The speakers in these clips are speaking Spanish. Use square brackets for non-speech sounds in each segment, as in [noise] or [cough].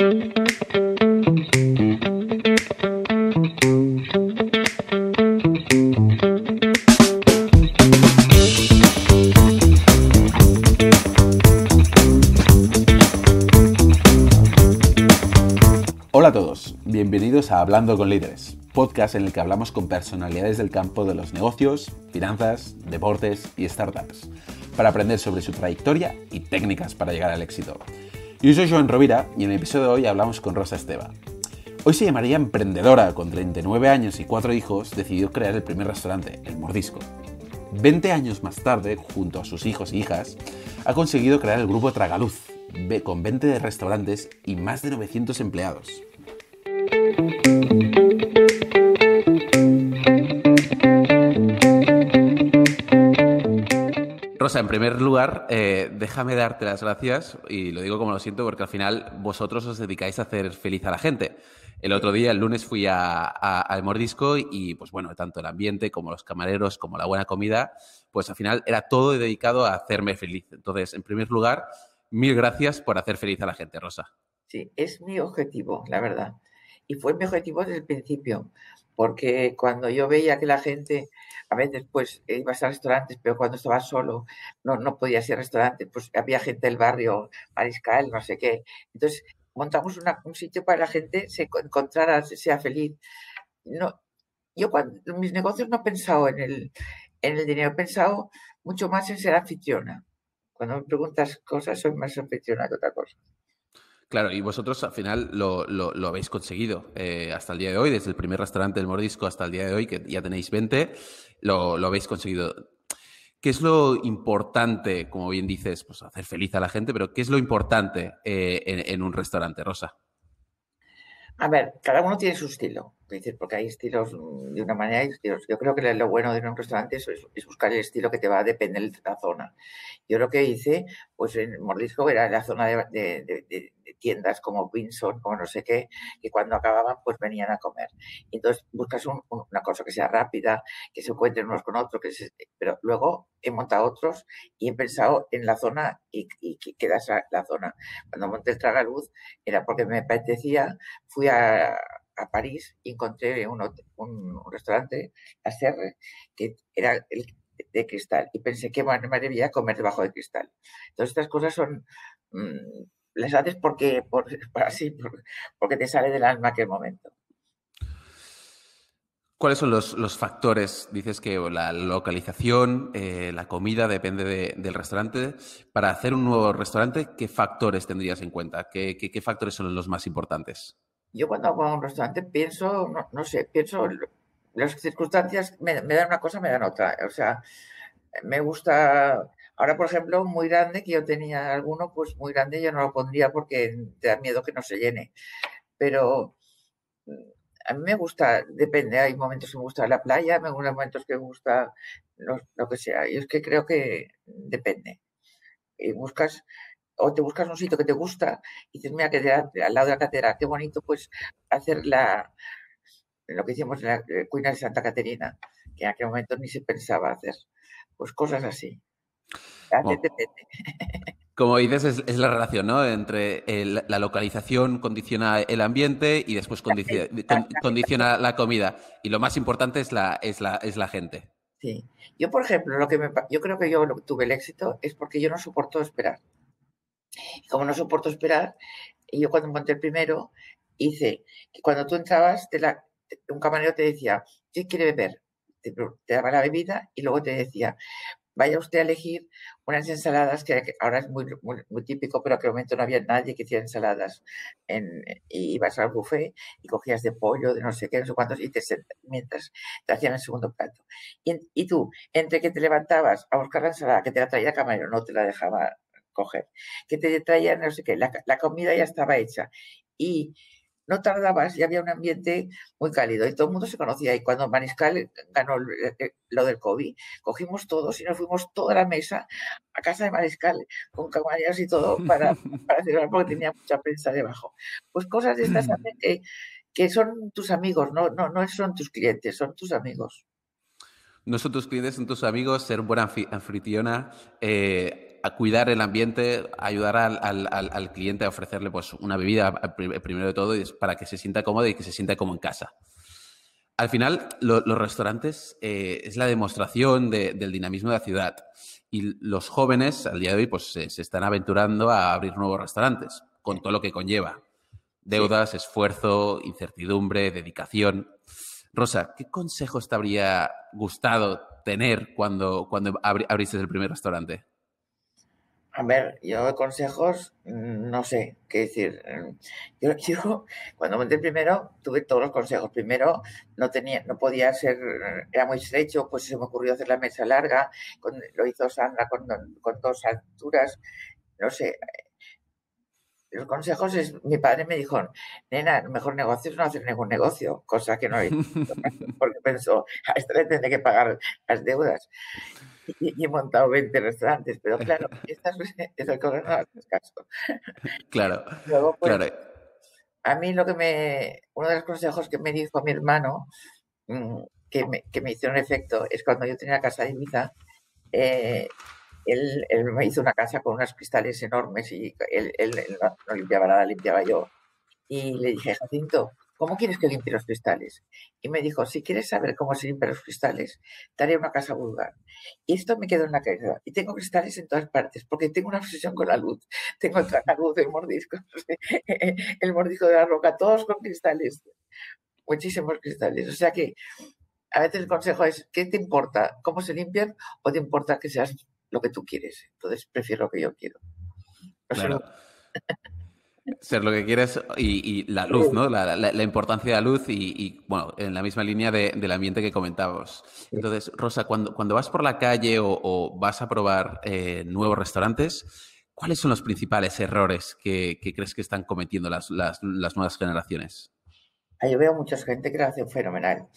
Hola a todos, bienvenidos a Hablando con Líderes, podcast en el que hablamos con personalidades del campo de los negocios, finanzas, deportes y startups, para aprender sobre su trayectoria y técnicas para llegar al éxito. Yo soy Joan Rovira y en el episodio de hoy hablamos con Rosa Esteba. Hoy se llamaría emprendedora, con 39 años y 4 hijos, decidió crear el primer restaurante, El Mordisco. 20 años más tarde, junto a sus hijos y hijas, ha conseguido crear el grupo Tragaluz, con 20 restaurantes y más de 900 empleados. Rosa, en primer lugar, eh, déjame darte las gracias y lo digo como lo siento porque al final vosotros os dedicáis a hacer feliz a la gente. El otro día, el lunes, fui al mordisco y, pues bueno, tanto el ambiente como los camareros, como la buena comida, pues al final era todo dedicado a hacerme feliz. Entonces, en primer lugar, mil gracias por hacer feliz a la gente, Rosa. Sí, es mi objetivo, la verdad. Y fue mi objetivo desde el principio, porque cuando yo veía que la gente, a veces pues ibas a restaurantes, pero cuando estaba solo no, no podía ir a restaurantes, pues había gente del barrio, mariscal, no sé qué. Entonces montamos un sitio para que la gente se encontrara, sea feliz. No, yo cuando mis negocios no he pensado en el, en el dinero, he pensado mucho más en ser anfitriona. Cuando me preguntas cosas, soy más anfitriona que otra cosa. Claro, y vosotros al final lo, lo, habéis conseguido eh, hasta el día de hoy, desde el primer restaurante del Mordisco hasta el día de hoy, que ya tenéis 20, lo, lo habéis conseguido. ¿Qué es lo importante, como bien dices, pues hacer feliz a la gente, pero qué es lo importante eh, en, un restaurante, Rosa? A ver, cada uno tiene su estilo, porque hay estilos de una manera y estilos. Yo creo que lo bueno de un restaurante es, es, buscar el estilo que te va a depender de la zona. Yo lo que hice, pues en Mordisco era la zona de tiendas como Winson, como no sé qué, que cuando acababan pues venían a comer. entonces buscas una cosa que sea rápida, que se encuentren unos con otros, que pero luego he montado otros y he pensado en la zona y, que quedas la zona. Cuando monté el Tragaluz era porque me apetecía, fui a, París y encontré un, restaurante, la Serre, que era el de cristal y pensé que bueno, maravilla comer debajo de cristal. Entonces estas cosas son mm, les haces porque, [laughs] porque te sale del alma aquel momento. ¿Cuáles son los, factores? Dices que la localización, eh, la comida depende del restaurante. Para hacer un nuevo restaurante, ¿qué factores tendrías en cuenta? ¿Qué, factores son los más importantes? Yo cuando hago un restaurante pienso, no, sé, pienso, las circunstancias me, dan una cosa, me dan otra. O sea, me gusta Ahora, por ejemplo, muy grande, que yo tenía alguno, pues muy grande yo no lo pondría porque te da miedo que no se llene. Pero mm, a mí me gusta, depende, hay momentos que me gusta la playa, hay momentos que me gusta lo, que sea. Y es que creo que depende. Y buscas, o te buscas un sitio que te gusta y dices, mira, que al lado de la catedral, qué bonito, pues hacer la, lo que hicimos en la eh, Cuina de Santa Caterina, que en aquel momento ni se pensaba hacer. Pues cosas así. [laughs] Como dices, es, la relación, ¿no? Entre la localización condiciona el ambiente y después condiciona, la comida. Y lo más importante es la, es la, es la gente. Sí. Yo, por ejemplo, lo que me, yo creo que yo tuve el éxito es porque yo no soporto esperar. Como no soporto esperar, yo cuando monté el primero, hice que cuando tú entrabas, un camarero te decía, ¿qué quiere beber? Te, te, daba la bebida y luego te decía, vaya usted a elegir unas ensaladas que ahora es muy, muy, típico, pero que aquel momento no había nadie que hiciera ensaladas. En, y ibas al buffet y cogías de pollo, de no sé qué, no sé cuántos, y te mientras te hacían el segundo plato. Y, y, tú, entre que te levantabas a buscar la ensalada, que te la traía camarero, no te la dejaba coger, que te traía no sé qué, la, la comida ya estaba hecha. Y no tardabas y había un ambiente muy cálido y todo el mundo se conocía. Y cuando Mariscal ganó lo del COVID, cogimos todos y nos fuimos toda la mesa a casa de Mariscal con camareros y todo para, [laughs] para celebrar porque tenía mucha prensa debajo. Pues cosas de estas que, que son tus amigos, no, no, no son tus clientes, son tus amigos. No son tus clientes, son tus amigos, ser buena anfitriona. Eh, a cuidar el ambiente, ayudar al, cliente a ofrecerle pues, una bebida primero de todo para que se sienta cómodo y que se sienta como en casa. Al final, los restaurantes eh, es la demostración del dinamismo de la ciudad y los jóvenes al día de hoy pues, se, están aventurando a abrir nuevos restaurantes con todo lo que conlleva. Deudas, esfuerzo, incertidumbre, dedicación. Rosa, ¿qué consejos te habría gustado tener cuando, cuando abriste el primer restaurante? A ver, yo de consejos, no sé qué decir. Yo, yo, cuando monté primero, tuve todos los consejos. Primero, no tenía, no podía ser, era muy estrecho, pues se me ocurrió hacer la mesa larga, lo hizo Sandra con, con dos alturas, no sé, los consejos es, mi padre me dijo, nena, el mejor negocio es no hacer ningún negocio, cosa que no he [laughs] porque pensó, a este le tendré que pagar las deudas. Y, he montado 20 restaurantes, pero [laughs] claro, esta [laughs] es, el que no haces caso. Claro, [laughs] pues, claro. A mí lo que me, uno de los consejos que me dijo mi hermano, mm, que me, que me hicieron efecto, es cuando yo tenía la casa de Ibiza, eh, él, me hizo una casa con unos cristales enormes y él, no, limpiaba nada, limpiaba yo. Y le dije, Jacinto, ¿cómo quieres que limpie los cristales? Y me dijo, si quieres saber cómo se limpian los cristales, te haré una casa vulgar. Y esto me quedó en la cabeza. Y tengo cristales en todas partes, porque tengo una obsesión con la luz. [laughs] Tengo el luz, el mordisco, [laughs] el mordisco de la roca, todos con cristales. Muchísimos cristales. O sea que a veces el consejo es, ¿qué te importa? ¿Cómo se limpian? ¿O te importa que seas lo que tú quieres. Entonces prefiero lo que yo quiero. claro. Ser lo que quieres y, la luz, ¿no? La, importancia de la luz y, bueno, en la misma línea del ambiente que comentábamos. Entonces, Rosa, cuando, cuando vas por la calle o, vas a probar eh, nuevos restaurantes, ¿cuáles son los principales errores que, crees que están cometiendo las, nuevas generaciones? Ah, yo veo mucha gente que lo hace fenomenal.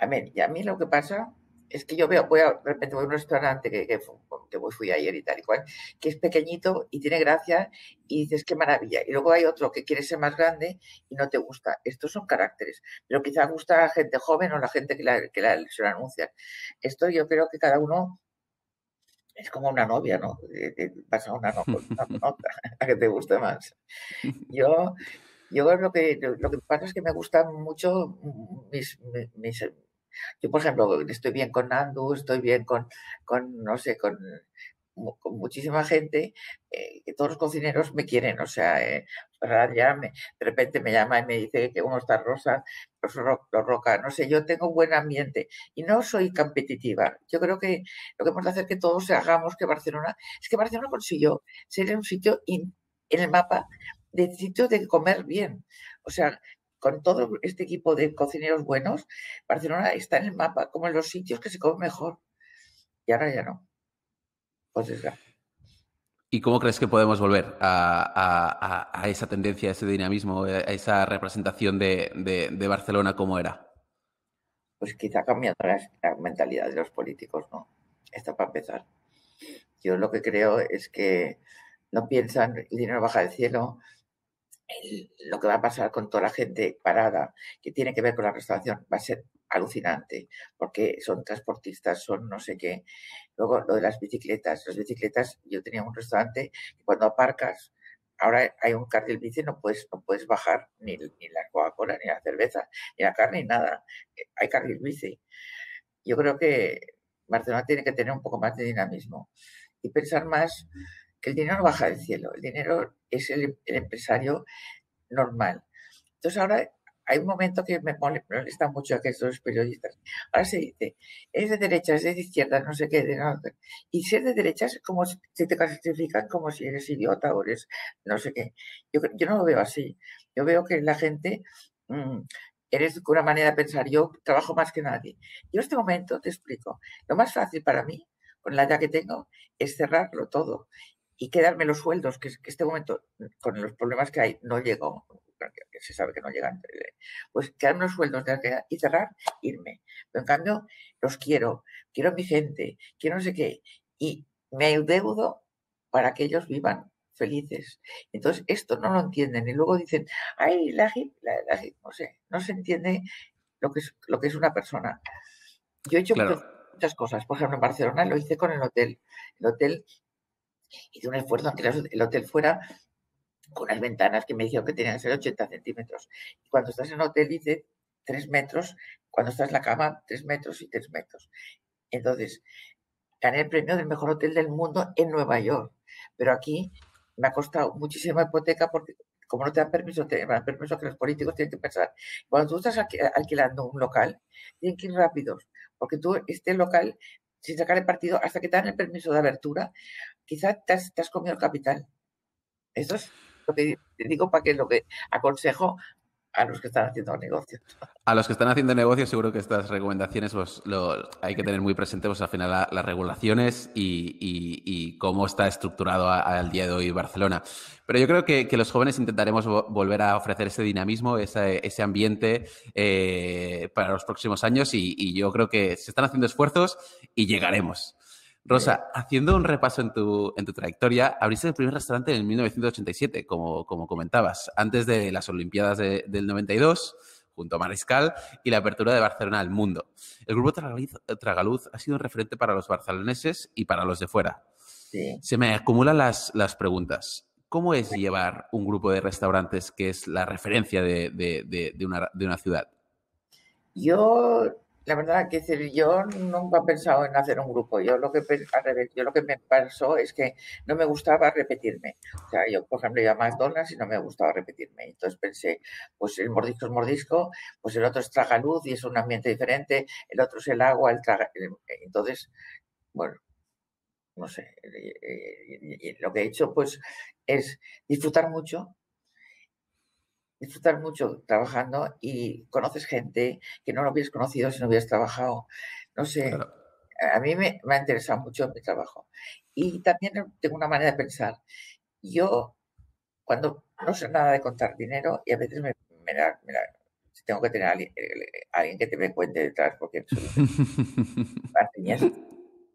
A ver, y a mí lo que pasa es que yo veo, voy a, de repente voy a un restaurante que, que, fui ayer y tal y cual, que es pequeñito y tiene gracia y dices qué maravilla. Y luego hay otro que quiere ser más grande y no te gusta. Estos son caracteres, pero quizás gusta a la gente joven o la gente que, la, que la, se lo anuncia. Esto yo creo que cada uno es como una novia, ¿no? Pasa una, una [laughs] nota a que te guste más. Yo, yo lo que, lo que pasa es que me gustan mucho mis, mis yo, por ejemplo, estoy bien con Nandu, estoy bien con, con no sé, con, muchísima gente, eh, todos los cocineros me quieren, o sea, eh, ya me, de repente me llama y me dice que uno está rosa, los, los roca, no sé, yo tengo buen ambiente y no soy competitiva. Yo creo que lo que hemos de hacer que todos hagamos que Barcelona, es que Barcelona consiguió ser un sitio en el mapa de sitio de comer bien. O sea, con todo este equipo de cocineros buenos, Barcelona está en el mapa como en los sitios que se comen mejor. Y ahora ya no. Pues es ¿Y cómo crees que podemos volver a, esa tendencia, a ese dinamismo, a esa representación de, Barcelona como era? Pues quizá cambiando la, la, mentalidad de los políticos, ¿no? Esto para empezar. Yo lo que creo es que no piensan el dinero baja del cielo, lo que va a pasar con toda la gente parada que tiene que ver con la restauración va a ser alucinante, porque son transportistas, son no sé qué. Luego, lo de las bicicletas. Las bicicletas, yo tenía un restaurante que cuando aparcas, ahora hay un carril bici, no puedes, no puedes bajar ni, ni la Coca-Cola, ni la cerveza, ni la carne, ni nada. Eh, hay carril bici. Yo creo que Barcelona tiene que tener un poco más de dinamismo y pensar más que el dinero no baja del cielo, el dinero es el, empresario normal. Entonces ahora hay un momento que me molesta mucho a que estos periodistas. Ahora se dice, es de derecha, es de izquierda, no sé qué. De Y ser de derecha es como si te clasifican como si eres idiota o eres no sé qué. Yo, yo no lo veo así. Yo veo que la gente, mm, eres una manera de pensar, yo trabajo más que nadie. Yo en este momento te explico, lo más fácil para mí, con la edad que tengo, es cerrarlo todo y quedarme los sueldos, que, que este momento, con los problemas que hay, no llego, que se sabe que no llegan, eh, pues quedarme los sueldos de y cerrar, irme. Pero en cambio, los quiero, quiero a mi gente, quiero no sé qué, y me deudo para que ellos vivan felices. Entonces, esto no lo entienden y luego dicen, ay, la, la, la no sé, no se entiende lo que es, lo que es una persona. Yo he hecho muchas cosas, por ejemplo, en Barcelona lo hice con el hotel. El hotel hice un esfuerzo en que el hotel fuera con unas ventanas que me dijeron que tenían que ser 80 centímetros. Y cuando estás en el hotel dice 3 metros, cuando estás en la cama 3 metros y 3 metros. Entonces, gané el premio del mejor hotel del mundo en Nueva York. Pero aquí me ha costado muchísima hipoteca porque como no te dan permiso, te dan permiso que los políticos tienen que pensar. Cuando tú estás alquilando un local, tienen que ir rápidos, porque tú este local, sin sacar el partido, hasta que te dan el permiso de abertura, quizás te has, te comido el capital. Eso es lo que digo para que lo que aconsejo a los que están haciendo negocios. A los que están haciendo negocios, seguro que estas recomendaciones pues, hay que tener muy presente, pues al final las regulaciones y, cómo está estructurado al día de hoy Barcelona. Pero yo creo que, los jóvenes intentaremos volver a ofrecer ese dinamismo, ese, ese ambiente eh, para los próximos años y yo creo que se están haciendo esfuerzos y llegaremos. Rosa, haciendo un repaso en tu, en tu trayectoria, abriste el primer restaurante en 1987, como, como comentabas, antes de las Olimpiadas del 92, junto a Mariscal, y la apertura de Barcelona al mundo. El grupo Tragaluz, ha sido un referente para los barceloneses y para los de fuera. Se me acumulan las, las preguntas. ¿Cómo es llevar un grupo de restaurantes que es la referencia de, de, una, de una ciudad? Yo la verdad que decir, yo nunca he pensado en hacer un grupo. Yo lo que al revés, yo lo que me pasó es que no me gustaba repetirme. O sea, yo, por ejemplo, iba a McDonald's y no me gustaba repetirme. Entonces pensé, pues el mordisco es mordisco, pues el otro es tragaluz y es un ambiente diferente, el otro es el agua, el traga. Entonces, bueno, no sé. lo que he hecho, pues, es disfrutar mucho disfrutar mucho trabajando y conoces gente que no lo hubieras conocido si no hubieras trabajado. No sé, a mí me, ha interesado mucho mi trabajo. Y también tengo una manera de pensar. Yo, cuando no sé nada de contar dinero, y a veces me, me, da, tengo que tener a alguien, eh, alguien, que te me cuente detrás, porque [laughs]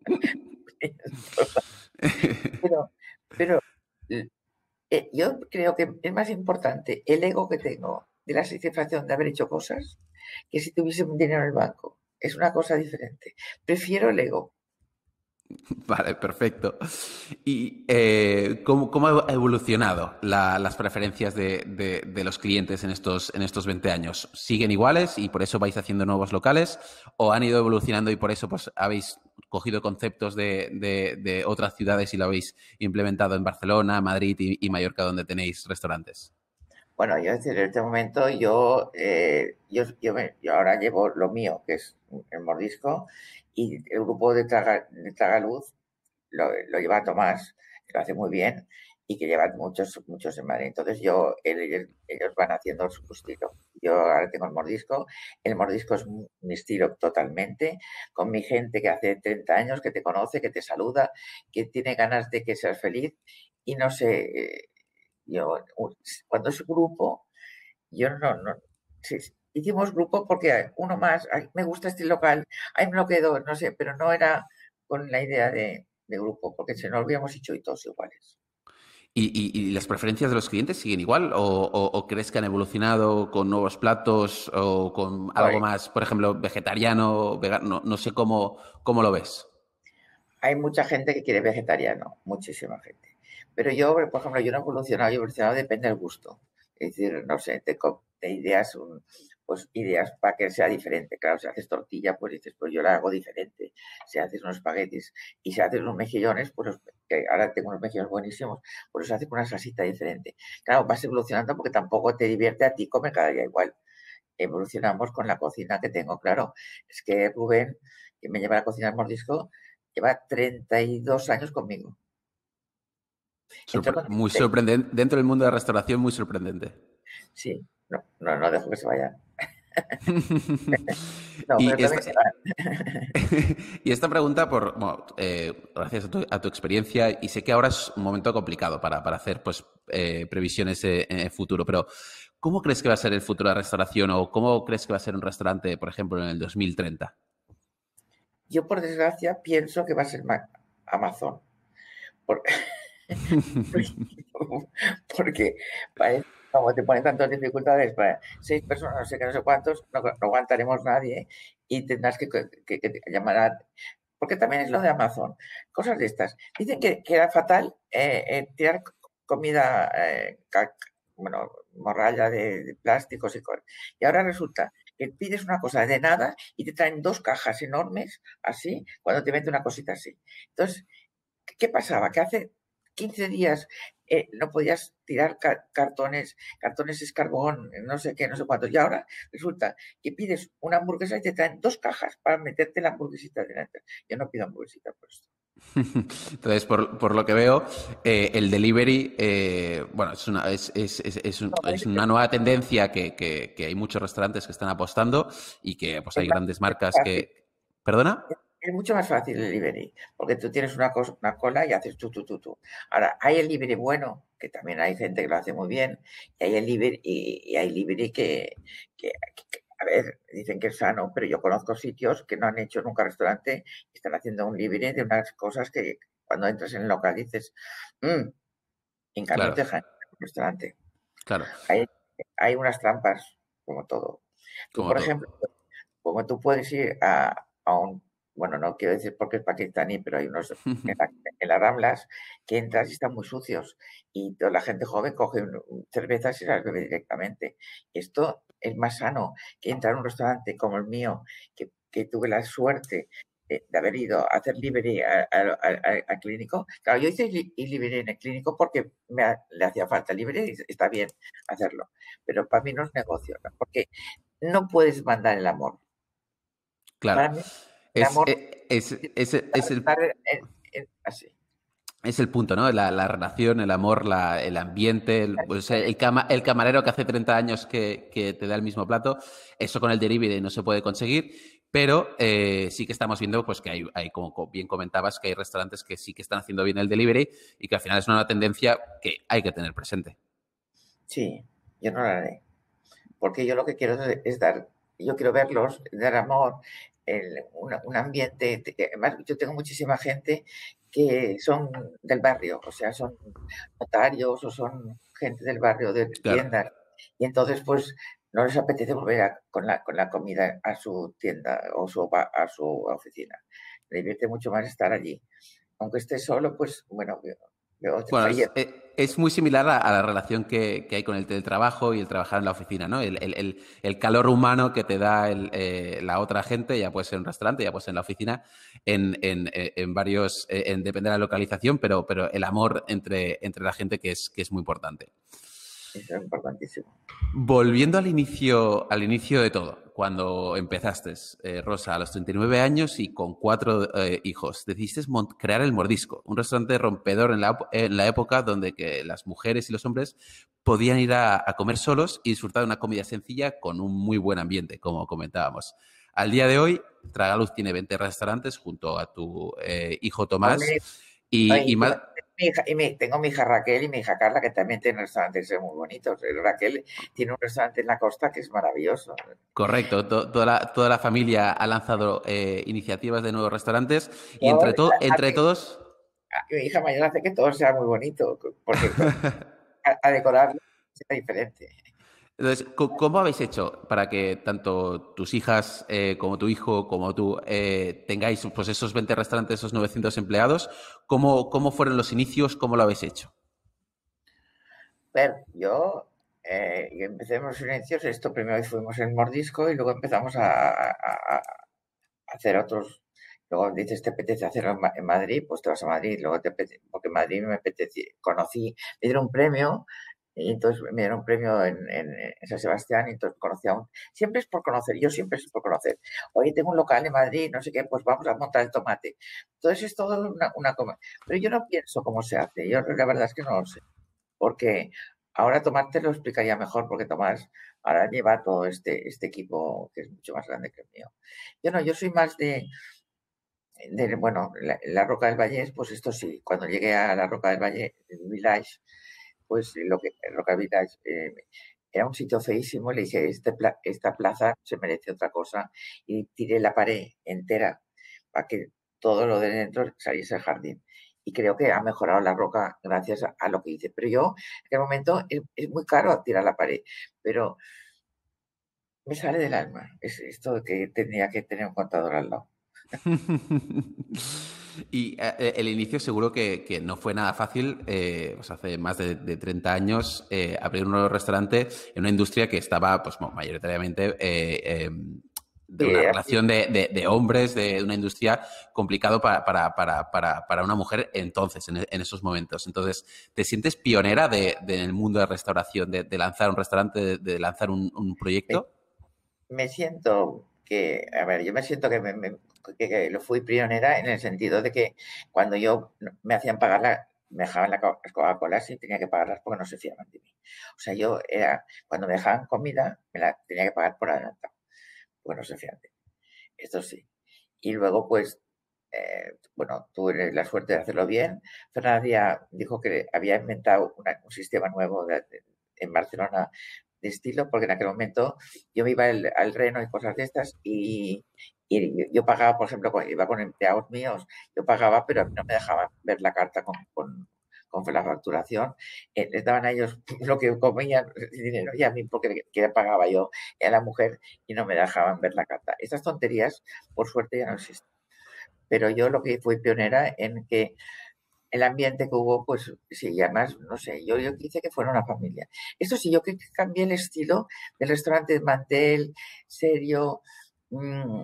[laughs] [laughs] pero, pero eh, yo creo que es más importante el ego que tengo de la satisfacción de haber hecho cosas que si tuviese un dinero en el banco. Es una cosa diferente. Prefiero el ego. [laughs] Vale, perfecto. ¿Y eh, ¿cómo, ha evolucionado las preferencias de, los clientes en estos, en estos 20 años? ¿Siguen iguales y por eso vais haciendo nuevos locales? ¿O han ido evolucionando y por eso pues, habéis cogido conceptos de, otras ciudades y lo habéis implementado en Barcelona, Madrid y, Mallorca, donde tenéis restaurantes? Bueno, yo en este momento yo, eh, yo, yo, ahora llevo lo mío, que es el mordisco, y el grupo de, Traga, Tragaluz lo, lo, lleva Tomás, que lo hace muy bien, y que llevan muchos, muchos en Madrid. Entonces yo, ellos, van haciendo su estilo. Yo ahora tengo el mordisco. El mordisco es mi estilo totalmente, con mi gente que hace 30 años, que te conoce, que te saluda, que tiene ganas de que seas feliz. Y no sé, yo, cuando es grupo, yo no, no, hicimos grupo porque uno más, me gusta este local, ahí me lo quedo, no sé, pero no era con la idea de, de grupo, porque si no lo habíamos hecho y todos iguales. ¿Y, las preferencias de los clientes siguen igual? ¿O, crees que han evolucionado con nuevos platos o con algo más, por ejemplo, vegetariano, vegano? No, sé cómo, cómo lo ves. Hay mucha gente que quiere vegetariano, muchísima gente. Pero yo, por ejemplo, yo no he evolucionado, yo he evolucionado depende del gusto. Es decir, no sé, te, te ideas un, pues ideas para que sea diferente. Claro, si haces tortilla, pues dices, pues yo la hago diferente. Si haces unos espaguetis y si haces unos mejillones, pues que ahora tengo unos mejillones buenísimos, pues los haces con una salsita diferente. Claro, vas evolucionando porque tampoco te divierte a ti comer cada día igual. Evolucionamos con la cocina que tengo, claro. Es que Rubén, que me lleva a cocinar mordisco, lleva 32 años conmigo. muy sorprendente. Dentro del mundo de la restauración, muy sorprendente. Sí, no, no, no dejo que se [laughs] vayan. [laughs] y, esta, pregunta, por eh, gracias a tu, experiencia, y sé que ahora es un momento complicado para, hacer pues, eh, previsiones en el futuro, pero ¿cómo crees que va a ser el futuro de la restauración o cómo crees que va a ser un restaurante, por ejemplo, en el 2030? Yo, por desgracia, pienso que va a ser Amazon. [laughs] porque parece como te ponen tantas dificultades para seis personas, no sé qué, no sé cuántos, no, aguantaremos nadie y tendrás que, llamar a porque también es lo de Amazon, cosas de estas. Dicen que, era fatal eh, eh, tirar comida, eh, bueno, morralla de, plásticos y cosas. Y ahora resulta que pides una cosa de nada y te traen dos cajas enormes, así, cuando te mete una cosita así. Entonces, ¿qué pasaba? Que hace 15 días eh, no podías tirar cartones, cartones es carbón, no sé qué, no sé cuántos. Y ahora resulta que pides una hamburguesa y te traen dos cajas para meterte la hamburguesita dentro. Yo no pido hamburguesita por esto. [laughs] Entonces, por, lo que veo, eh, el delivery, eh, bueno, es una, es, es, es, una nueva tendencia que, que, hay muchos restaurantes que están apostando y que pues hay grandes marcas que... ¿Perdona? Es mucho más fácil el delivery, porque tú tienes una, cosa, una cola y haces tú, tú, tú, tú. Ahora, hay el delivery bueno, que también hay gente que lo hace muy bien, y hay el delivery, y, hay delivery que, que, a ver, dicen que es sano, pero yo conozco sitios que no han hecho nunca restaurante y están haciendo un delivery de unas cosas que cuando entras en el local dices, mmm, en cambio te dejan un restaurante. Claro. Hay, hay unas trampas, como todo. por ejemplo, como tú puedes ir a, a un bueno, no quiero decir porque es pakistaní, pero hay unos [laughs] en, las Ramblas que entras y están muy sucios y toda la gente joven coge cervezas y las bebe directamente. Esto es más sano que entrar a un restaurante como el mío, que, tuve la suerte de, haber ido a hacer libre al clínico. Claro, yo hice libre en el clínico porque me le hacía falta libre y está bien hacerlo. Pero para mí no es negocio, porque no puedes mandar el amor. Claro. Es, eh, es, es, es, el, es el punto, ¿no? La, relación, el amor, la, el ambiente, el, pues, el, camarero que hace 30 años que, que, te da el mismo plato, eso con el delivery no se puede conseguir, pero eh, sí que estamos viendo pues que hay, hay, como bien comentabas, que hay restaurantes que sí que están haciendo bien el delivery y que al final es una tendencia que hay que tener presente. Sí, yo no la haré, porque yo lo que quiero es dar, yo quiero verlos, dar amor, un, ambiente, además yo tengo muchísima gente que son del barrio, o sea, son notarios o son gente del barrio de tiendas. Y entonces, pues, no les apetece volver con, la, con la comida a su tienda o su, a su oficina. Le divierte mucho más estar allí. Aunque esté solo, pues, bueno, bueno, eh, es, muy similar a, la relación que, hay con el teletrabajo y el trabajar en la oficina, ¿no? El, calor humano que te da eh, la otra gente, ya puede ser en un restaurante, ya puede ser en la oficina, en, eh, varios, en depende de la localización, pero, pero el amor entre, entre la gente que es, que es muy importante. Es importantísimo. Volviendo al inicio, al inicio de todo, cuando empezaste, eh, Rosa, a los 39 años y con cuatro eh, hijos, decidiste crear El Mordisco, un restaurante rompedor en la, en la época donde que las mujeres y los hombres podían ir a, comer solos y disfrutar de una comida sencilla con un muy buen ambiente, como comentábamos. Al día de hoy, Tragaluz tiene 20 restaurantes junto a tu eh, hijo Tomás. Y, y, y tengo mi hija Raquel y mi hija Carla, que también tienen restaurantes muy bonitos. Raquel tiene un restaurante en la costa que es maravilloso. Correcto, toda, la, toda la familia ha lanzado eh, iniciativas de nuevos restaurantes y entre, entre todos... Mi hija mayor hace que todo sea muy bonito, porque [laughs] a, decorarlo sea diferente. Entonces, ¿cómo habéis hecho para que tanto tus hijas eh, como tu hijo como tú eh, tengáis pues, esos 20 restaurantes, esos 900 empleados? ¿Cómo, ¿Cómo fueron los inicios? ¿Cómo lo habéis hecho? A ver, yo eh, empecé los inicios, esto primero fuimos en Mordisco y luego empezamos a, hacer otros. Luego dices, te apetece hacerlo en Madrid, pues te vas a Madrid. Luego te apetece, porque en Madrid me apetece, conocí, me dieron un premio y entonces me dieron un premio en, San Sebastián y entonces conocí a un... Siempre es por conocer, yo siempre es por conocer. Oye, tengo un local en Madrid, no sé qué, pues vamos a montar el tomate. Entonces es todo una, una... Pero yo no pienso cómo se hace, yo la verdad es que no lo sé. Porque ahora Tomás lo explicaría mejor, porque Tomás ahora lleva todo este, este equipo que es mucho más grande que el mío. Yo no, yo soy más de... de bueno, la, Roca del Valle, pues esto sí, cuando llegué a la Roca del Valle, el Village, pues lo que Rocavilla eh, era un sitio feísimo, le dije, este esta plaza se merece otra cosa y tiré la pared entera para que todo lo de dentro saliese al jardín. Y creo que ha mejorado la roca gracias a, lo que hice. Pero yo, en aquel momento, es, muy caro tirar la pared, pero me sale del alma. Es esto que tenía que tener un contador al lado. [laughs] y eh, el inicio seguro que, no fue nada fácil, eh, pues hace más de, 30 años, eh, abrir un nuevo restaurante en una industria que estaba pues, mayoritariamente em, de una relación de, hombres, de una industria complicado para, para, una mujer entonces, en, esos momentos. Entonces, ¿te sientes pionera de, el mundo de restauración, de, lanzar un restaurante, de, lanzar un, proyecto? Me, siento que, a ver, yo me siento que, me, lo fui pionera en el sentido de que cuando yo me hacían pagar la, me dejaban las Coca-Cola y tenía que pagarlas porque no se fiaban de mí. O sea, yo era, cuando me dejaban comida, me la tenía que pagar por adelantado bueno, se fíjate. Esto sí. Y luego, pues, eh, bueno, tuve la suerte de hacerlo bien. Fernanda dijo que había inventado un sistema nuevo en Barcelona de estilo, porque en aquel momento yo me iba al Reno y cosas de estas y, yo pagaba, por ejemplo, iba con empleados míos, yo pagaba, pero no me dejaban ver la carta con, con la facturación, eh, les daban a ellos [laughs] lo que comían dinero y a mí porque que pagaba yo a la mujer y no me dejaban ver la carta. Estas tonterías, por suerte, ya no existen. Pero yo lo que fui pionera en que el ambiente que hubo, pues sí, y además, no sé, yo, yo quise que fuera una familia. Esto sí, yo que cambié el estilo del restaurante de mantel, serio, mm,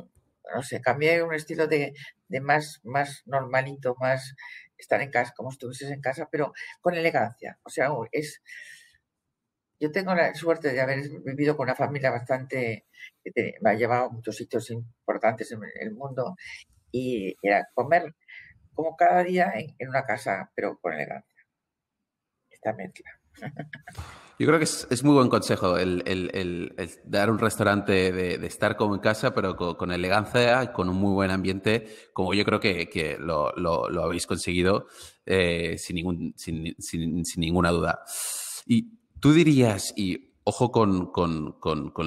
no sé, cambié un estilo de, de más, más normalito, más estar en casa, como estuvieses en casa, pero con elegancia. O sea, es. Yo tengo la suerte de haber vivido con una familia bastante que me ha llevado a muchos sitios importantes en el mundo y era comer como cada día en una casa, pero con elegancia. Esta mezcla. [laughs] Yo creo que es, muy buen consejo el, dar un restaurante de, estar como en casa, pero con, elegancia, con un muy buen ambiente, como yo creo que, lo, habéis conseguido eh, sin, ninguna duda. Y tú dirías, y ojo con,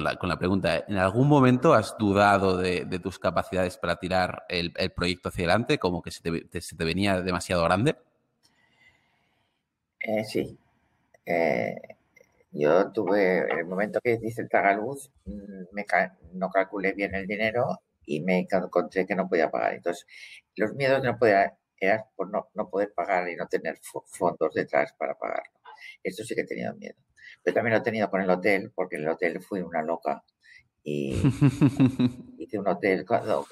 la, pregunta, ¿en algún momento has dudado de, tus capacidades para tirar el, proyecto hacia adelante, como que se te, venía demasiado grande? Eh, sí, eh, yo tuve, en el momento que hice el tragaluz, mm, me, no calculé bien el dinero y me encontré que no podía pagar. Entonces, los miedos no podía, eran por no, no poder pagar y no tener fondos detrás para pagarlo. Esto sí que he tenido miedo. Pero también lo he tenido con el hotel, porque en el hotel fui una loca y [laughs] hice un hotel cuando,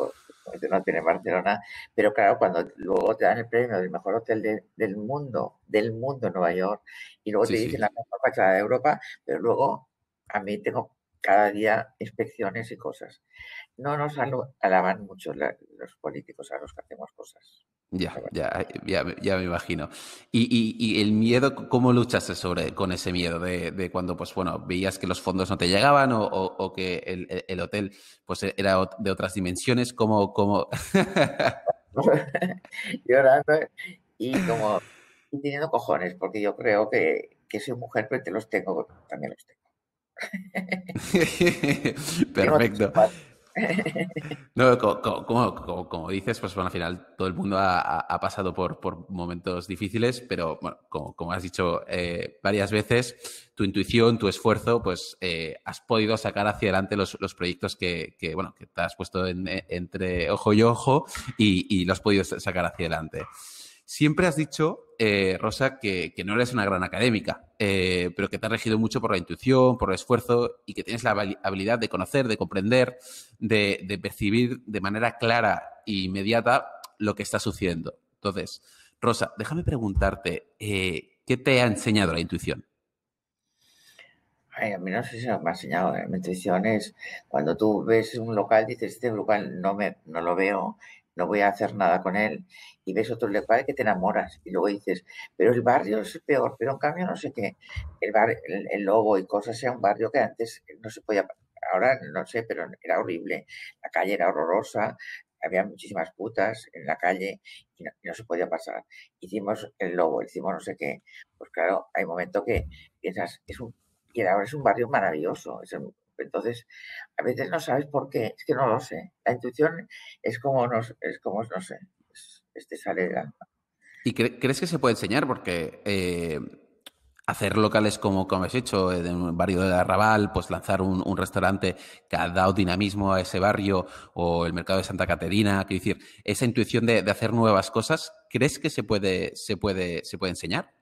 no tiene Barcelona, pero claro, cuando luego te dan el premio del mejor hotel del mundo, del mundo en Nueva York, y luego te dicen la mejor fachada de Europa, pero luego a mí tengo cada día inspecciones y cosas. No nos alaban mucho los políticos a los que hacemos cosas. Ya, ya, ya, ya, me imagino. Y, y, el miedo, ¿cómo luchaste sobre, con ese miedo de, de, cuando, pues bueno, veías que los fondos no te llegaban o, o, que el, el, hotel pues era de otras dimensiones? ¿Cómo, cómo... [laughs] Llorando y como y teniendo cojones, porque yo creo que, que soy mujer, pero te los tengo, también los tengo. [laughs] [laughs] Perfecto. No, como, como, dices, pues bueno, al final todo el mundo ha, pasado por, momentos difíciles, pero bueno, como, has dicho eh, varias veces, tu intuición, tu esfuerzo, pues eh, has podido sacar hacia adelante los, proyectos que, bueno, que te has puesto entre ojo y ojo y, y los has podido sacar hacia adelante. Siempre has dicho, eh, Rosa, que, no eres una gran académica, eh, pero que te has regido mucho por la intuición, por el esfuerzo y que tienes la habilidad de conocer, de comprender, de, percibir de manera clara e inmediata lo que está sucediendo. Entonces, Rosa, déjame preguntarte, eh, ¿qué te ha enseñado la intuición? a mí no sé si me ha enseñado. La intuición es cuando tú ves un local, dices, este local no, me, no lo veo no voy a hacer nada con él. Y ves otro lugar que te enamoras y luego dices, pero el barrio es peor, pero en cambio no sé qué, el, bar, el, Lobo y cosas sea un barrio que antes no se podía, ahora no sé, pero era horrible, la calle era horrorosa, había muchísimas putas en la calle y no, se podía pasar. Hicimos el Lobo, hicimos no sé qué, pues claro, hay momentos que piensas, es un, y ahora es un barrio maravilloso, es entonces, a veces no sabes por qué, es que no lo sé. La intuición es como, nos, es como no sé, este sale de ¿Y crees que se puede enseñar? Porque eh, hacer locales como, como has hecho, en un barrio de Arrabal, pues lanzar un, un, restaurante que ha dado dinamismo a ese barrio o el mercado de Santa Caterina, quiero decir, esa intuición de, de, hacer nuevas cosas, ¿crees que se puede, se puede, se puede enseñar?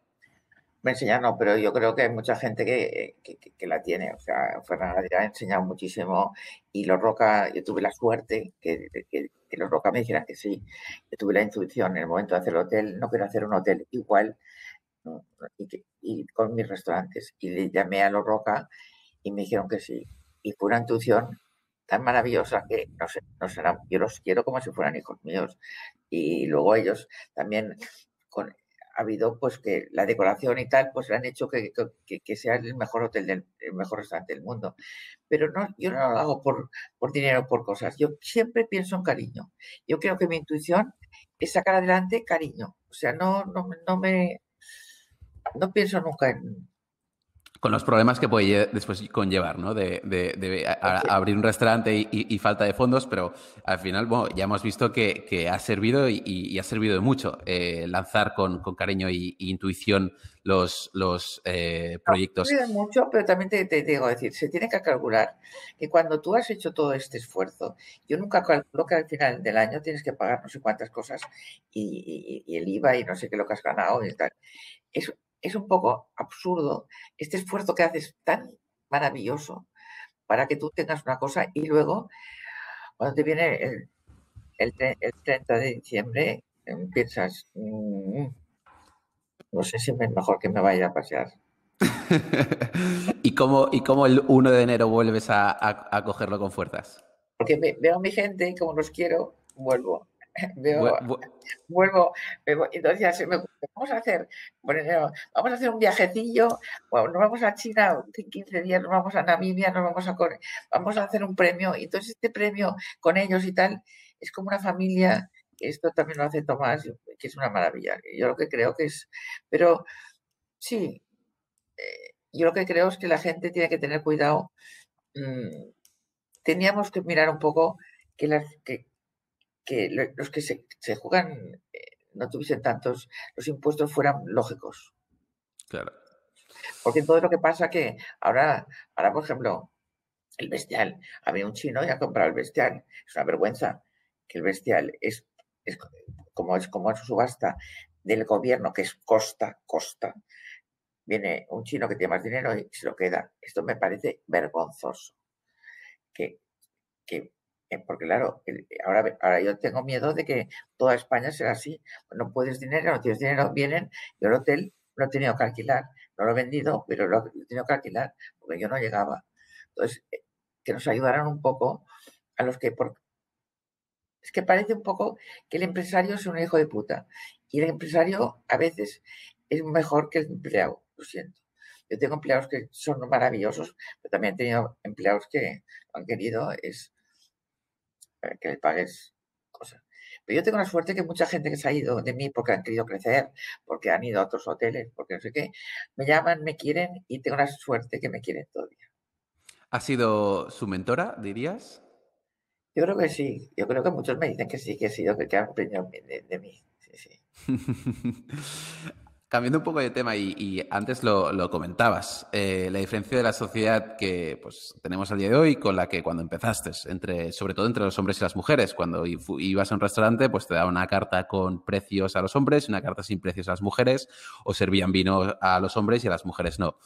Me enseñar no, pero yo creo que hay mucha gente que, que, que la tiene. O sea, Fernanda ha enseñado muchísimo y los Roca, yo tuve la suerte que, que, los Roca me dijeran que sí. Yo tuve la intuición en el momento de hacer el hotel, no quiero hacer un hotel igual y, y, con mis restaurantes. Y le llamé a los Roca y me dijeron que sí. Y fue una intuición tan maravillosa que no sé, no será, yo los quiero como si fueran hijos míos. Y luego ellos también con, ha habido pues que la decoración y tal pues han hecho que, que, que, sea el mejor hotel del el mejor restaurante del mundo. Pero no yo no lo hago por, por dinero por cosas. Yo siempre pienso en cariño. Yo creo que mi intuición es sacar adelante cariño. O sea no no, no me no pienso nunca en, con los problemas que puede después conllevar, ¿no? De, de, de a, a abrir un restaurante y, y, y, falta de fondos, pero al final, bueno, ya hemos visto que, que ha servido y, y, ha servido de mucho eh, lanzar con, con cariño y, intuición los, los eh, proyectos. No, mucho, pero también te, te, digo decir, se tiene que calcular que cuando tú has hecho todo este esfuerzo, yo nunca calculo que al final del año tienes que pagar no sé cuántas cosas y, y el IVA y no sé qué lo que has ganado y tal. Eso, es un poco absurdo este esfuerzo que haces tan maravilloso para que tú tengas una cosa y luego, cuando te viene el, el, el 30 de diciembre, piensas, mmm, no sé si es mejor que me vaya a pasear. [laughs] ¿Y, cómo, ¿Y cómo el 1 de enero vuelves a, a, a cogerlo con fuerzas? Porque me, veo a mi gente y como los quiero, vuelvo. [laughs] Veo, vuelvo, entonces me vamos a hacer, bueno, vamos a hacer un viajecillo, bueno, nos vamos a China 15 días, nos vamos a Namibia, nos vamos a vamos a hacer un premio, y entonces este premio con ellos y tal, es como una familia, esto también lo hace Tomás, que es una maravilla, yo lo que creo que es, pero sí, eh, yo lo que creo es que la gente tiene que tener cuidado, mm, teníamos que mirar un poco que las, que, que los que se, se juegan eh, no tuviesen tantos, los impuestos fueran lógicos. Claro. Porque todo lo que pasa que ahora, ahora por ejemplo, el bestial, había un chino y ha comprado el bestial. Es una vergüenza que el bestial es, es como es como es subasta del gobierno, que es costa, costa. Viene un chino que tiene más dinero y se lo queda. Esto me parece vergonzoso. Que, que porque claro, ahora, ahora yo tengo miedo de que toda España sea así. No puedes dinero, no tienes dinero, vienen, yo el hotel lo he tenido que alquilar, no lo he vendido, pero lo he tenido que alquilar, porque yo no llegaba. Entonces, eh, que nos ayudaran un poco a los que... Por... Es que parece un poco que el empresario es un hijo de puta. Y el empresario a veces es mejor que el empleado, lo siento. Yo tengo empleados que son maravillosos, pero también he tenido empleados que han querido es que le pagues cosas. Pero yo tengo la suerte que mucha gente que se ha ido de mí porque han querido crecer, porque han ido a otros hoteles, porque no sé qué, me llaman, me quieren y tengo la suerte que me quieren todavía. ¿Ha sido su mentora, dirías? Yo creo que sí. Yo creo que muchos me dicen que sí, que he sido, que han aprendido de, de mí. Sí, sí. [laughs] Cambiando un poco de tema, y, antes lo, comentabas, eh, la diferencia de la sociedad que pues, tenemos al día de hoy con la que cuando empezaste, entre, sobre todo entre los hombres y las mujeres, cuando ibas a un restaurante, pues te daban una carta con precios a los hombres y una carta sin precios a las mujeres, o servían vino a los hombres y a las mujeres no.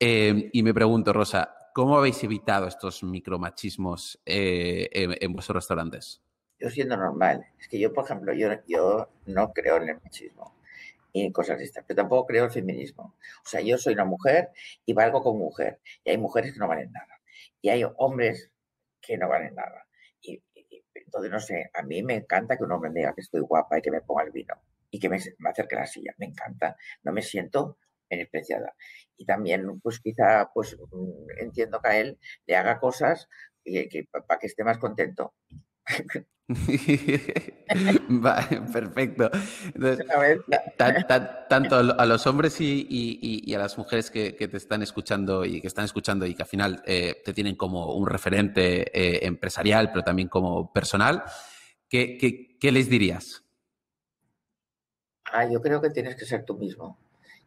Eh, y me pregunto, Rosa, ¿cómo habéis evitado estos micromachismos eh, en, en vuestros restaurantes? Yo siendo normal. Es que yo, por ejemplo, yo, yo no creo en el machismo y cosas de estas. Pero tampoco creo el feminismo. O sea, yo soy una mujer y valgo como mujer. Y hay mujeres que no valen nada. Y hay hombres que no valen nada. Y, entonces, no sé, a mí me encanta que un hombre diga que estoy guapa y que me ponga el vino y que me, acerque a la silla. Me encanta. No me siento menospreciada. Y también, pues quizá, pues entiendo que a él le haga cosas para que esté más contento. [laughs] [laughs] Perfecto. Entonces, ta, ta, tanto a los hombres y, y, y a las mujeres que, que, te están escuchando y que están escuchando y que al final eh, te tienen como un referente eh, empresarial, pero también como personal, ¿qué, qué, qué les dirías? Ah, yo creo que tienes que ser tú mismo.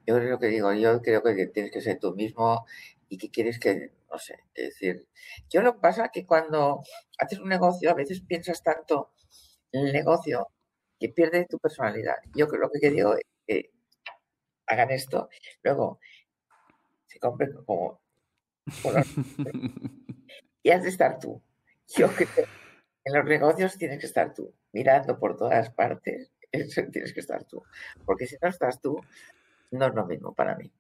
Yo creo que digo, yo creo que tienes que ser tú mismo y que quieres que, no sé, es decir, yo lo que pasa es que cuando haces un negocio a veces piensas tanto el negocio que pierde tu personalidad. Yo creo que digo es que hagan esto, luego se compren como, [laughs] y has de estar tú. Yo creo que en los negocios tienes que estar tú, mirando por todas partes, [laughs] tienes que estar tú, porque si no estás tú, no es lo mismo para mí.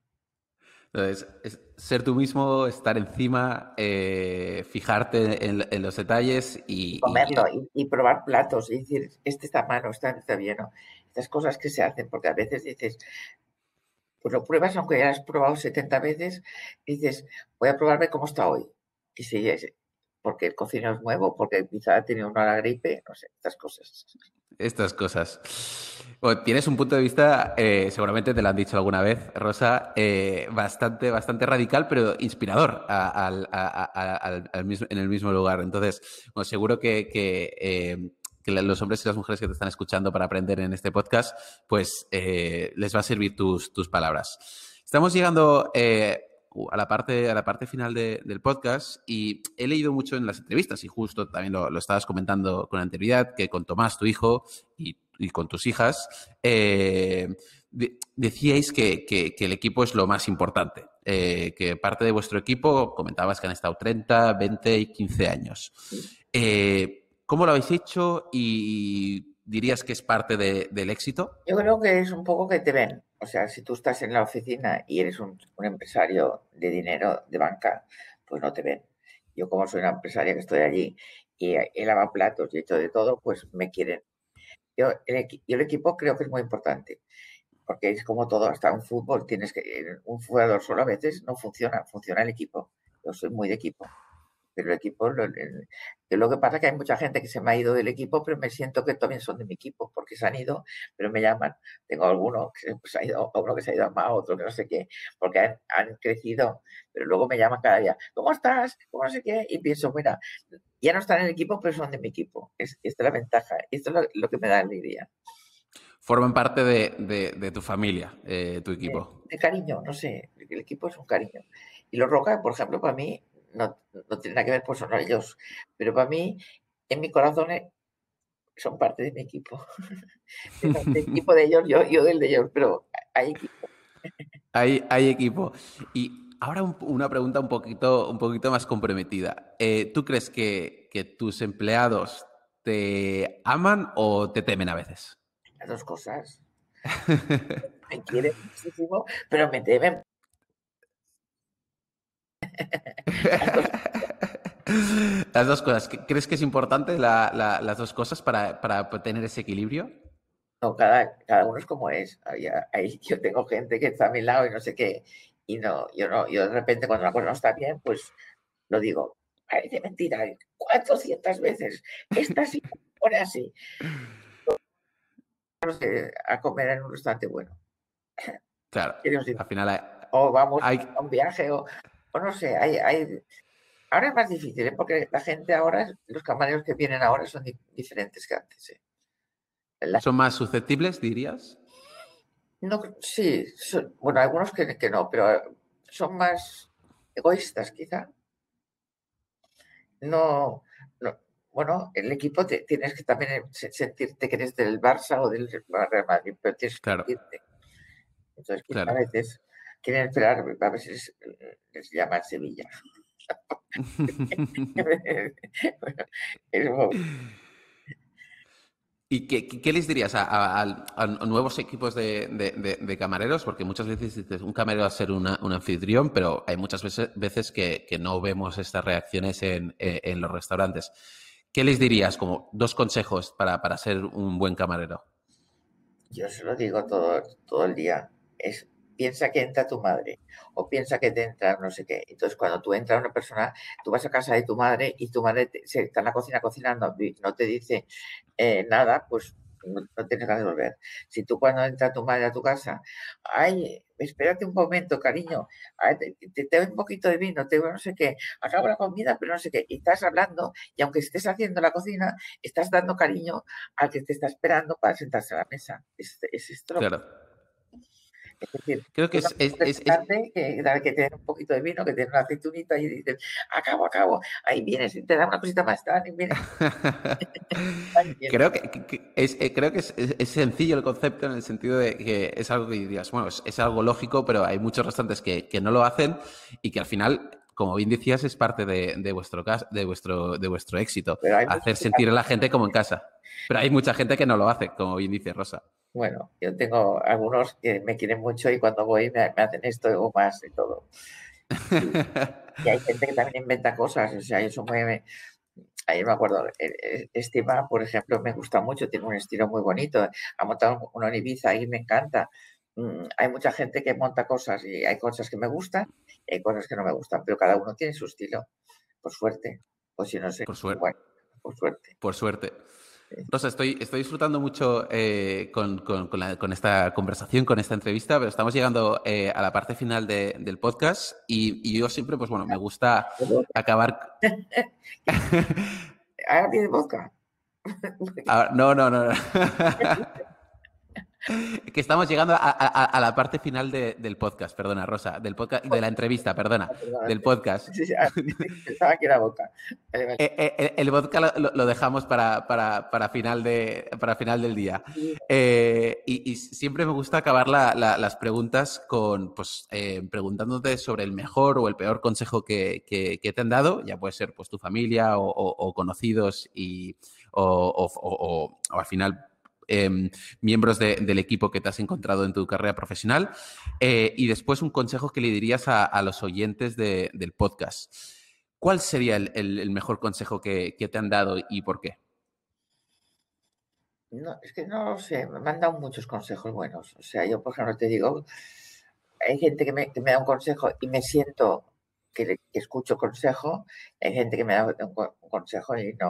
Entonces, es ser tú mismo, estar encima, eh, fijarte en, los detalles y... Comerlo y, probar platos y decir, este está malo, este está bien. Estas cosas que se hacen, porque a veces dices, pues lo pruebas aunque ya has probado 70 veces, dices, voy a probarme cómo está hoy. Y si es, porque el cocinero es nuevo, porque quizá ha tenido una gripe, no sé, estas cosas. Estas cosas. tienes un punto de vista, eh, seguramente te lo han dicho alguna vez, Rosa, eh, bastante, bastante radical, pero inspirador en el mismo lugar. Entonces, seguro que, eh, que, los hombres y las mujeres que te están escuchando para aprender en este podcast, pues les va a servir tus, tus palabras. Estamos llegando a la parte, a la parte final del podcast y he leído mucho en las entrevistas y justo también lo, estabas comentando con anterioridad, que con Tomás, tu hijo, y, con tus hijas, eh, decíais que, el equipo es lo más importante, eh, que parte de vuestro equipo, comentabas que han estado 30, 20 y 15 años. Eh, ¿Cómo lo habéis hecho y dirías que es parte del éxito? Yo creo que es un poco que te ven. O sea, si tú estás en la oficina y eres un, empresario de dinero, de banca, pues no te ven. Yo como soy una empresaria que estoy allí y he lavado platos y he hecho de todo, pues me quieren. Yo el, el equipo creo que es muy importante, porque es como todo, hasta un fútbol, tienes que, un jugador solo a veces no funciona, funciona el equipo. Yo soy muy de equipo pero el equipo, lo, lo que pasa es que hay mucha gente que se me ha ido del equipo, pero me siento que también son de mi equipo, porque se han ido, pero me llaman. Tengo algunos que se ha ido, uno que se ha ido a más, otro que no sé qué, porque han, crecido, pero luego me llaman cada día, ¿cómo estás? ¿Cómo no sé qué? Y pienso, mira, ya no están en el equipo, pero son de mi equipo. Es, esta es la ventaja, esto es lo, que me da alegría. Forman parte de, tu familia, eh, tu equipo. De, de, cariño, no sé, el equipo es un cariño. Y los Roca, por ejemplo, para mí no, no tiene nada que ver, pues son ellos. Pero para mí, en mi corazón, eh, son parte de mi equipo. [laughs] el equipo de ellos, yo, yo del de ellos, pero hay equipo. hay, hay equipo. Y ahora una pregunta un poquito, un poquito más comprometida. Eh, ¿Tú crees que, que tus empleados te aman o te temen a veces? Las dos cosas. [laughs] me quieren muchísimo, pero me temen [laughs] las dos cosas. ¿Crees que es importante las dos cosas para, tener ese equilibrio? No, cada, cada uno es como es. yo tengo gente que está a mi lado y no sé qué. Y no, yo no, yo de repente cuando la cosa no está bien, pues lo digo. Parece mentira. ¿Cuántas veces? Esta sí, ahora así. [laughs] Vamos a comer en un restaurante bueno. Claro. Al final o vamos a un viaje o no sé, hay, hay... Ahora es más difícil, ¿eh? porque la gente ahora, los camareros que vienen ahora son diferentes que antes. ¿eh? ¿Son más susceptibles, dirías? No, sí, bueno, algunos que, que, no, pero son más egoístas, quizá. No, no bueno, el equipo tienes que también sentirte que eres del Barça o del Real Madrid, pero tienes que sentirte. Entonces, a veces quieren esperar a ver si les, llama Sevilla. [laughs] [laughs] ¿Y qué, les dirías a, nuevos equipos de, camareros? Porque muchas veces dices, un camarero va a ser un anfitrión, pero hay muchas veces, que, no vemos estas reacciones en, los restaurantes. ¿Qué les dirías como dos consejos para, para ser un buen camarero? Yo se lo digo todo, todo el día. Es piensa que entra tu madre o piensa que te entra no sé qué. Entonces, cuando tú entras una persona, tú vas a casa de tu madre y tu madre se está en la cocina cocinando, no te dice eh, nada, pues no, tienes que devolver. Si tú cuando entra tu madre a tu casa, ay, espérate un momento, cariño, te, te, un poquito de vino, te doy no sé qué, acabo la comida, pero no sé qué, y estás hablando, y aunque estés haciendo la cocina, estás dando cariño al que te está esperando para sentarse a la mesa. Es, es esto. Claro Es decir, creo que es, es, es, que, que un poquito de vino, que tener una aceitunita y dices, acabo, acabo, ahí vienes y te da una cosita más, tal, [laughs] creo que, es, eh, creo que es, sencillo el concepto en el sentido de que es algo que dirías, bueno, es, algo lógico, pero hay muchos restantes que, que no lo hacen y que al final como bien decías, es parte de, vuestro, de, vuestro, de vuestro éxito. Hacer sentir a la gente como en casa. Pero hay mucha gente que no lo hace, como bien dice Rosa. Bueno, yo tengo algunos que me quieren mucho y cuando voy me, hacen esto o más y todo. [laughs] Y, hay gente que también inventa cosas, o sea, eso mueve. Ahí me acuerdo, e, e, Estima, por ejemplo, me gusta mucho, tiene un estilo muy bonito. Ha montado una Ibiza y me encanta. Mm, hay mucha gente que monta cosas y hay cosas que me gustan y hay cosas que no me gustan, pero cada uno tiene su estilo. Por suerte. O si no sé. Por suerte. por suerte. Por suerte. Rosa, estoy, estoy disfrutando mucho eh, con, esta conversación, con esta entrevista, pero estamos llegando eh, a la parte final del podcast y, yo siempre, pues bueno, me gusta acabar. [laughs] [laughs] ¿Ahora tiene vodka? no, no, no. [laughs] [laughs] que estamos llegando a, la parte final del podcast, perdona, Rosa, del podcast, de la entrevista, perdona, ah, del podcast. Sí, sí, ah, pensaba que era vodka. Eh, eh, el, vodka lo, dejamos para, para, final de, para final del día. Eh, y, siempre me gusta acabar las preguntas con, pues, preguntándote sobre el mejor o el peor consejo que, te han dado, ya puede ser pues tu familia o, conocidos y, o al final Em, miembros del equipo que te has encontrado en tu carrera profesional eh, y después un consejo que le dirías a, los oyentes del podcast. ¿Cuál sería el, mejor consejo que, te han dado y por qué? Es que no sé, me han dado muchos consejos buenos. O sea, yo, por ejemplo, te digo, hay gente que me, da un consejo y me siento que, escucho consejo, hay gente que me da un consejo y no,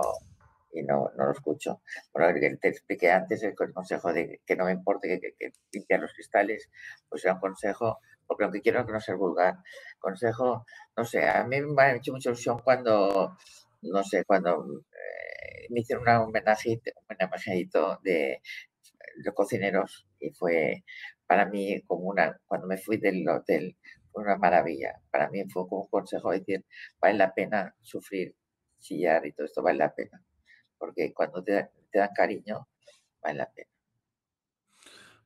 y no, no lo escucho. Bueno, que te expliqué antes el consejo de que no me importe que, que, limpiar los cristales, pues era un consejo, porque aunque quiero que no sea vulgar, consejo, no sé, a mí me ha hecho mucha ilusión cuando, no sé, cuando eh, me hicieron un homenaje, un homenajito de los cocineros y fue para mí como una, cuando me fui del hotel, fue una maravilla. Para mí fue como un consejo de decir, vale la pena sufrir, chillar y todo esto, vale la pena porque cuando te, dan cariño, vale la pena.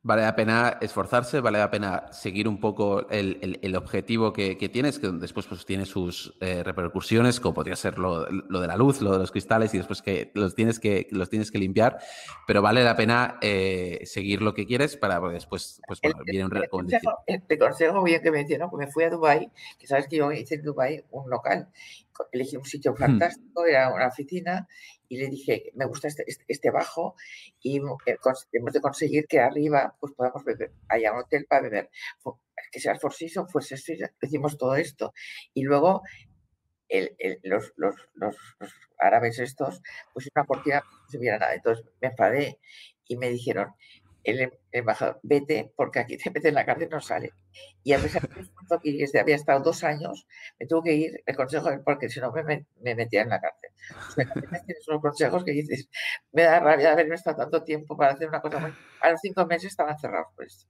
Vale la pena esforzarse, vale la pena seguir un poco el, objetivo que, tienes, que después pues, tiene sus eh, repercusiones, como podría ser lo, de la luz, lo de los cristales, y después que los tienes que, los tienes que limpiar, pero vale la pena eh, seguir lo que quieres para después pues, viene un consejo, Te consejo bien que menciono que me fui a Dubai, que sabes que yo hice en Dubai un local, elegí un sitio fantástico, era una oficina, y le dije, me gusta este, este, este bajo y eh, hemos de conseguir que arriba pues podamos beber, haya un hotel para beber, que sea Four Seasons, Four Seasons, decimos todo esto. Y luego el, los, los, los, árabes estos, pues una cortina no se viera nada. Entonces me enfadé y me dijeron, el embajador, vete, porque aquí te metes en la cárcel no sale. Y a pesar de que desde había estado dos años, me tuvo que ir el consejo, porque si no me, me, metía en la cárcel. Consejos que dices, me da rabia haberme estado tanto tiempo para hacer una cosa muy... A los cinco meses estaban cerrados por esto.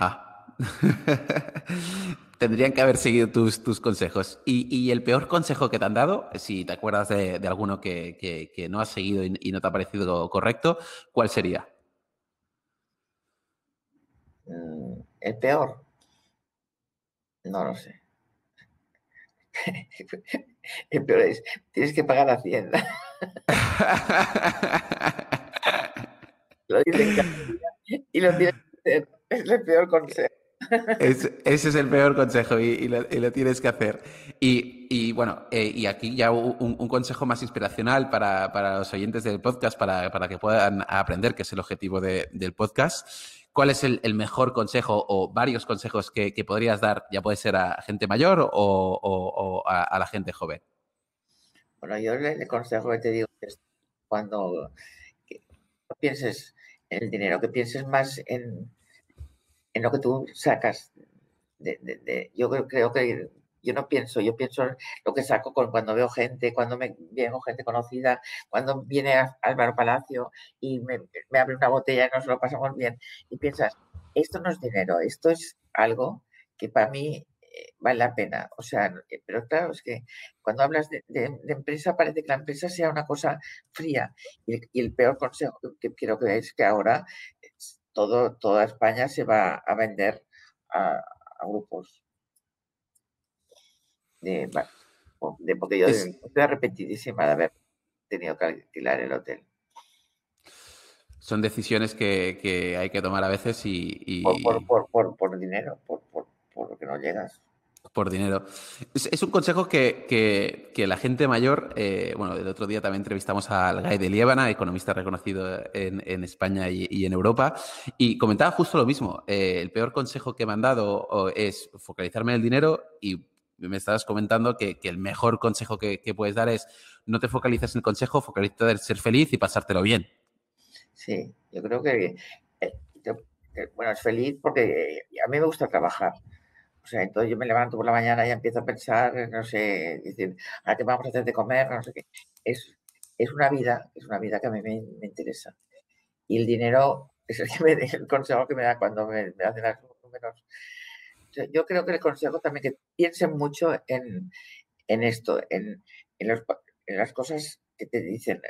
Ah. [laughs] Tendrían que haber seguido tus, tus consejos. ¿Y, el peor consejo que te han dado, si te acuerdas de, alguno que, que, no has seguido y no te ha parecido correcto, ¿cuál sería? Mm, el peor. No lo sé. [laughs] El peor es, tienes que pagar Hacienda. [laughs] lo dicen y lo tienes que hacer. Es el peor consejo. ese es el peor consejo y, lo, tienes que hacer. Y, bueno, eh, y aquí ya un, consejo más inspiracional para, los oyentes del podcast, para, para, que puedan aprender, que es el objetivo del podcast. ¿Cuál es el, mejor consejo o varios consejos que, podrías dar, ya puede ser a gente mayor o, a, la gente joven? Bueno, yo le, consejo que te digo es cuando pienses en el dinero, que pienses más en, lo que tú sacas. Yo creo que yo no pienso, yo pienso lo que saco cuando veo gente, cuando me veo gente conocida, cuando viene Álvaro Palacio y me, abre una botella y nos lo pasamos bien y piensas esto no es dinero, esto es algo que para mí eh, vale la pena. O sea, eh, pero claro, es que cuando hablas de, empresa parece que la empresa sea una cosa fría. Y, el peor consejo que, quiero que es que ahora todo, toda España se va a vender a, grupos. De, de, porque yo estoy arrepentidísima de haber tenido que alquilar el hotel. Son decisiones que, hay que tomar a veces y... Por, dinero, por, por, lo que no llegas por dinero. Es, un consejo que, la gente mayor, eh, bueno, el otro día también entrevistamos al Guy de Liébana, economista reconocido en, España y, en Europa, y comentaba justo lo mismo. Eh, el peor consejo que me han dado es focalizarme en el dinero y me estabas comentando que, el mejor consejo que, puedes dar es no te focalices en el consejo, focalízate en ser feliz y pasártelo bien. Sí, yo creo que, eh, bueno, es feliz porque a mí me gusta trabajar. O sea, entonces yo me levanto por la mañana y empiezo a pensar, no sé, decir, ¿a qué vamos a hacer de comer? No sé qué. Es, es una vida, es una vida que a mí me, interesa. Y el dinero es el, que me, el consejo que me da cuando me, me hacen los números yo creo que el consejo también que piensen mucho en, esto, en, las cosas que te dicen.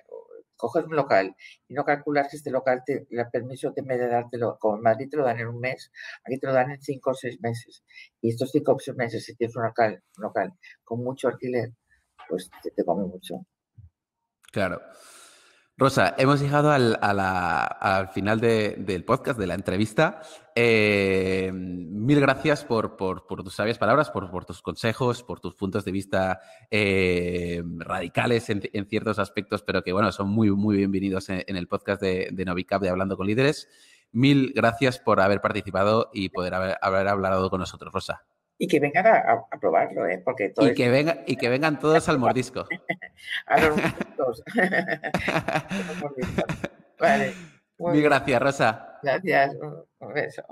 Coges un local y no calculas que este local, te, el permiso que me de dártelo, como en Madrid te lo dan en un mes, aquí te lo dan en cinco o seis meses. Y estos cinco o seis meses, si tienes un local, local con mucho alquiler, pues te, te come mucho. Claro. Rosa, hemos llegado al, final del podcast, de la entrevista. Eh, mil gracias por, tus sabias palabras, por, tus consejos, por tus puntos de vista eh, radicales en, ciertos aspectos, pero que bueno, son muy, muy bienvenidos en, el podcast de, de Novicap de Hablando con Líderes. Mil gracias por haber participado y poder haber hablado con nosotros, Rosa. Y que vengan a, probarlo, ¿eh? Porque y, que venga, y que vengan todos al mordisco. [laughs] [laughs] a los mordiscos. vale. Muy gracias, Rosa. Gracias. Un beso.